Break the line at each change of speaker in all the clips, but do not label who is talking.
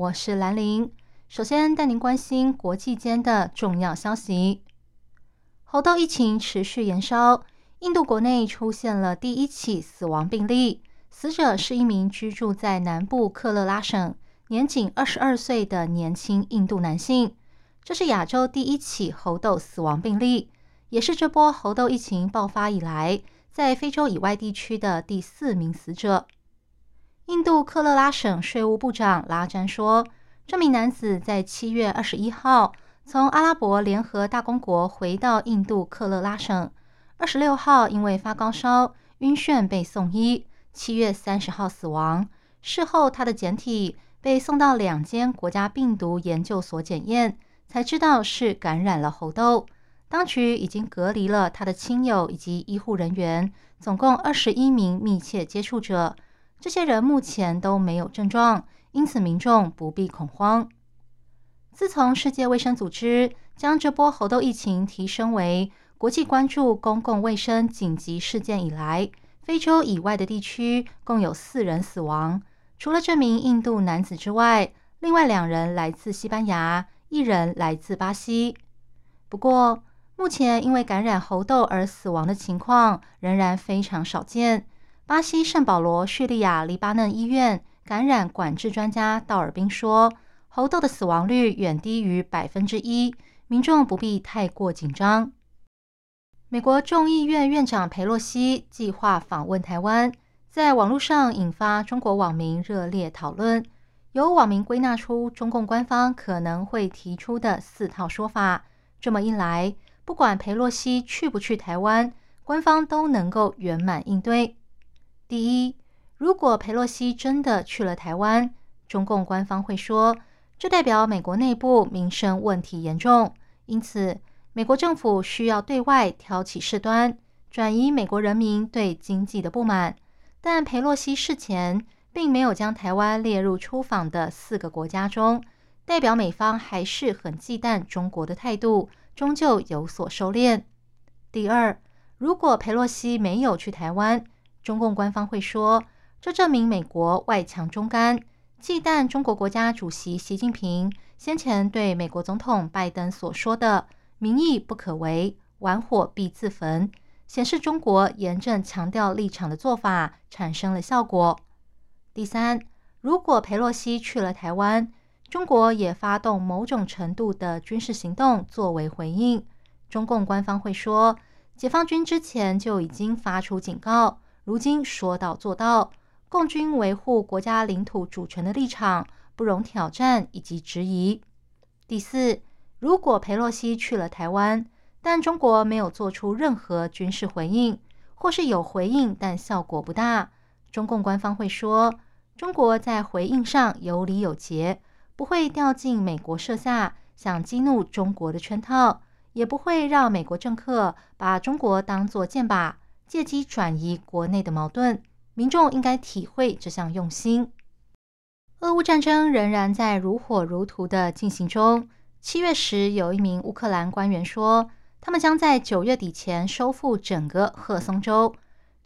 我是兰玲。首先带您关心国际间的重要消息。猴痘疫情持续延烧，印度国内出现了第一起死亡病例，死者是一名居住在南部克勒拉省、年仅二十二岁的年轻印度男性。这是亚洲第一起猴痘死亡病例，也是这波猴痘疫情爆发以来在非洲以外地区的第四名死者。印度克勒拉省税务部长拉詹说，这名男子在七月二十一号。从阿拉伯联合大公国回到印度克勒拉省，二十六号因为发高烧、晕眩被送医，七月三十号死亡。事后，他的检体被送到两间国家病毒研究所检验，才知道是感染了猴痘。当局已经隔离了他的亲友以及医护人员，总共二十一名密切接触者。这些人目前都没有症状，因此民众不必恐慌。自从世界卫生组织将这波猴痘疫情提升为国际关注公共卫生紧急事件以来，非洲以外的地区共有四人死亡。除了这名印度男子之外，另外两人来自西班牙，一人来自巴西。不过，目前因为感染猴痘而死亡的情况仍然非常少见。巴西圣保罗叙利亚黎巴嫩医院感染管制专家道尔宾说。猴痘的死亡率远低于百分之一，民众不必太过紧张。美国众议院院长佩洛西计划访问台湾，在网络上引发中国网民热烈讨论。有网民归纳出中共官方可能会提出的四套说法。这么一来，不管佩洛西去不去台湾，官方都能够圆满应对。第一，如果佩洛西真的去了台湾，中共官方会说。这代表美国内部民生问题严重，因此美国政府需要对外挑起事端，转移美国人民对经济的不满。但佩洛西事前并没有将台湾列入出访的四个国家中，代表美方还是很忌惮中国的态度，终究有所收敛。第二，如果佩洛西没有去台湾，中共官方会说，这证明美国外强中干。忌惮中国国家主席习近平先前对美国总统拜登所说的“民意不可违，玩火必自焚”，显示中国严正强调立场的做法产生了效果。第三，如果佩洛西去了台湾，中国也发动某种程度的军事行动作为回应，中共官方会说，解放军之前就已经发出警告，如今说到做到。共军维护国家领土主权的立场不容挑战以及质疑。第四，如果佩洛西去了台湾，但中国没有做出任何军事回应，或是有回应但效果不大，中共官方会说，中国在回应上有理有节，不会掉进美国设下想激怒中国的圈套，也不会让美国政客把中国当作箭靶，借机转移国内的矛盾。民众应该体会这项用心。俄乌战争仍然在如火如荼的进行中。七月时，有一名乌克兰官员说，他们将在九月底前收复整个赫松州。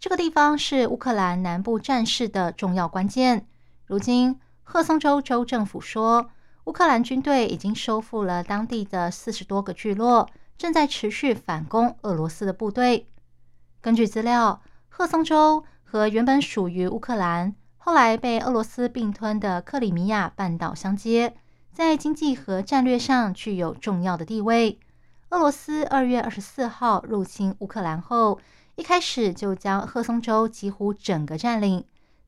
这个地方是乌克兰南部战事的重要关键。如今，赫松州州政府说，乌克兰军队已经收复了当地的四十多个聚落，正在持续反攻俄罗斯的部队。根据资料，赫松州。和原本属于乌克兰、后来被俄罗斯并吞的克里米亚半岛相接，在经济和战略上具有重要的地位。俄罗斯二月二十四号入侵乌克兰后，一开始就将赫松州几乎整个占领，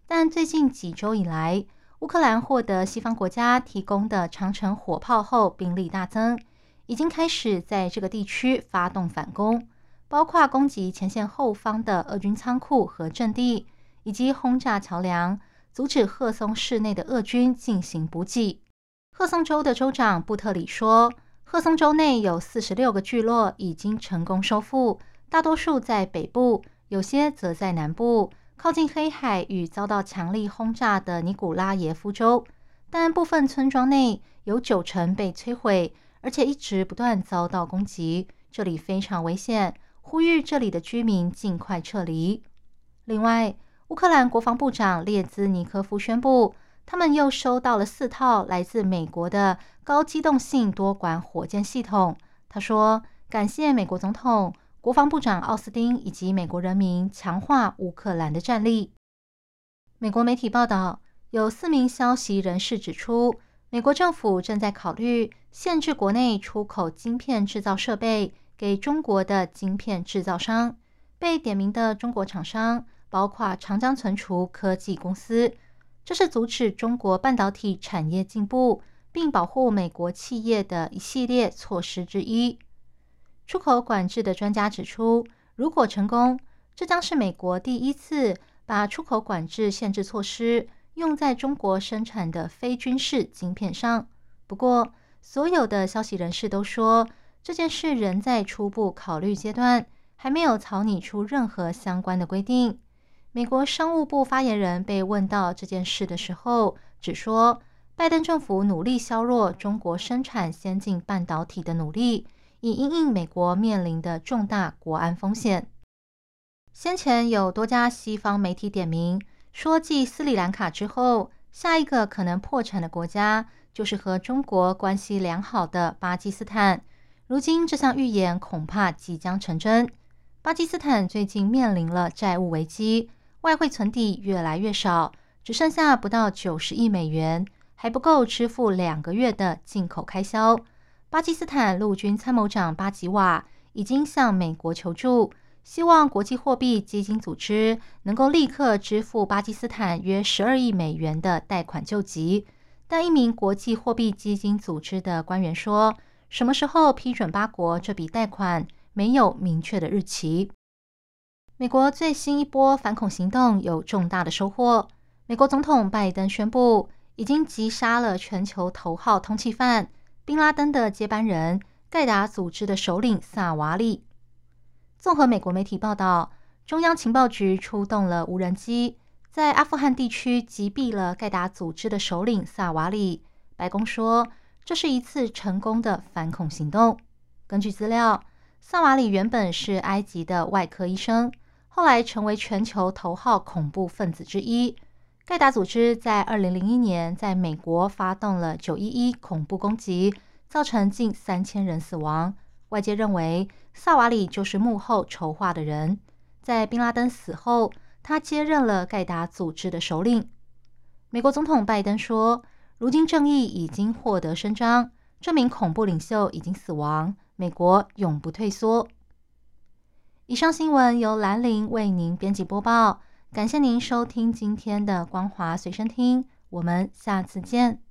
但最近几周以来，乌克兰获得西方国家提供的长城火炮后，兵力大增，已经开始在这个地区发动反攻。包括攻击前线后方的俄军仓库和阵地，以及轰炸桥梁，阻止赫松市内的俄军进行补给。赫松州的州长布特里说，赫松州内有四十六个聚落已经成功收复，大多数在北部，有些则在南部，靠近黑海与遭到强力轰炸的尼古拉耶夫州。但部分村庄内有九成被摧毁，而且一直不断遭到攻击，这里非常危险，呼吁这里的居民尽快撤离。另外，乌克兰国防部长列兹尼科夫宣布。他们又收到了四套来自美国的高机动性多管火箭系统。他说：“感谢美国总统、国防部长奥斯汀以及美国人民，强化乌克兰的战力。”美国媒体报道，有四名消息人士指出，美国政府正在考虑限制国内出口晶片制造设备给中国的晶片制造商。被点名的中国厂商包括长江存储科技公司。这是阻止中国半导体产业进步，并保护美国企业的一系列措施之一。出口管制的专家指出，如果成功，这将是美国第一次把出口管制限制措施用在中国生产的非军事晶片上。不过，所有的消息人士都说，这件事仍在初步考虑阶段，还没有草拟出任何相关的规定。美国商务部发言人被问到这件事的时候，只说拜登政府努力削弱中国生产先进半导体的努力，以应应美国面临的重大国安风险。先前有多家西方媒体点名说，继斯里兰卡之后，下一个可能破产的国家就是和中国关系良好的巴基斯坦。如今这项预言恐怕即将成真。巴基斯坦最近面临了债务危机。外汇存底越来越少，只剩下不到九十亿美元，还不够支付两个月的进口开销。巴基斯坦陆军参谋长巴吉瓦已经向美国求助，希望国际货币基金组织能够立刻支付巴基斯坦约十二亿美元的贷款救急。但一名国际货币基金组织的官员说，什么时候批准八国这笔贷款，没有明确的日期。美国最新一波反恐行动有重大的收获。美国总统拜登宣布，已经击杀了全球头号通缉犯宾拉登的接班人盖达组织的首领萨瓦里。综合美国媒体报道，中央情报局出动了无人机，在阿富汗地区击毙了盖达组织的首领萨瓦里。白宫说，这是一次成功的反恐行动。根据资料，萨瓦里原本是埃及的外科医生。后来成为全球头号恐怖分子之一。盖达组织在二零零一年在美国发动了九一一恐怖攻击，造成近三千人死亡。外界认为萨瓦里就是幕后筹划的人。在宾拉登死后，他接任了盖达组织的首领。美国总统拜登说：“如今正义已经获得伸张，这名恐怖领袖已经死亡，美国永不退缩。”以上新闻由兰陵为您编辑播报，感谢您收听今天的光华随身听，我们下次见。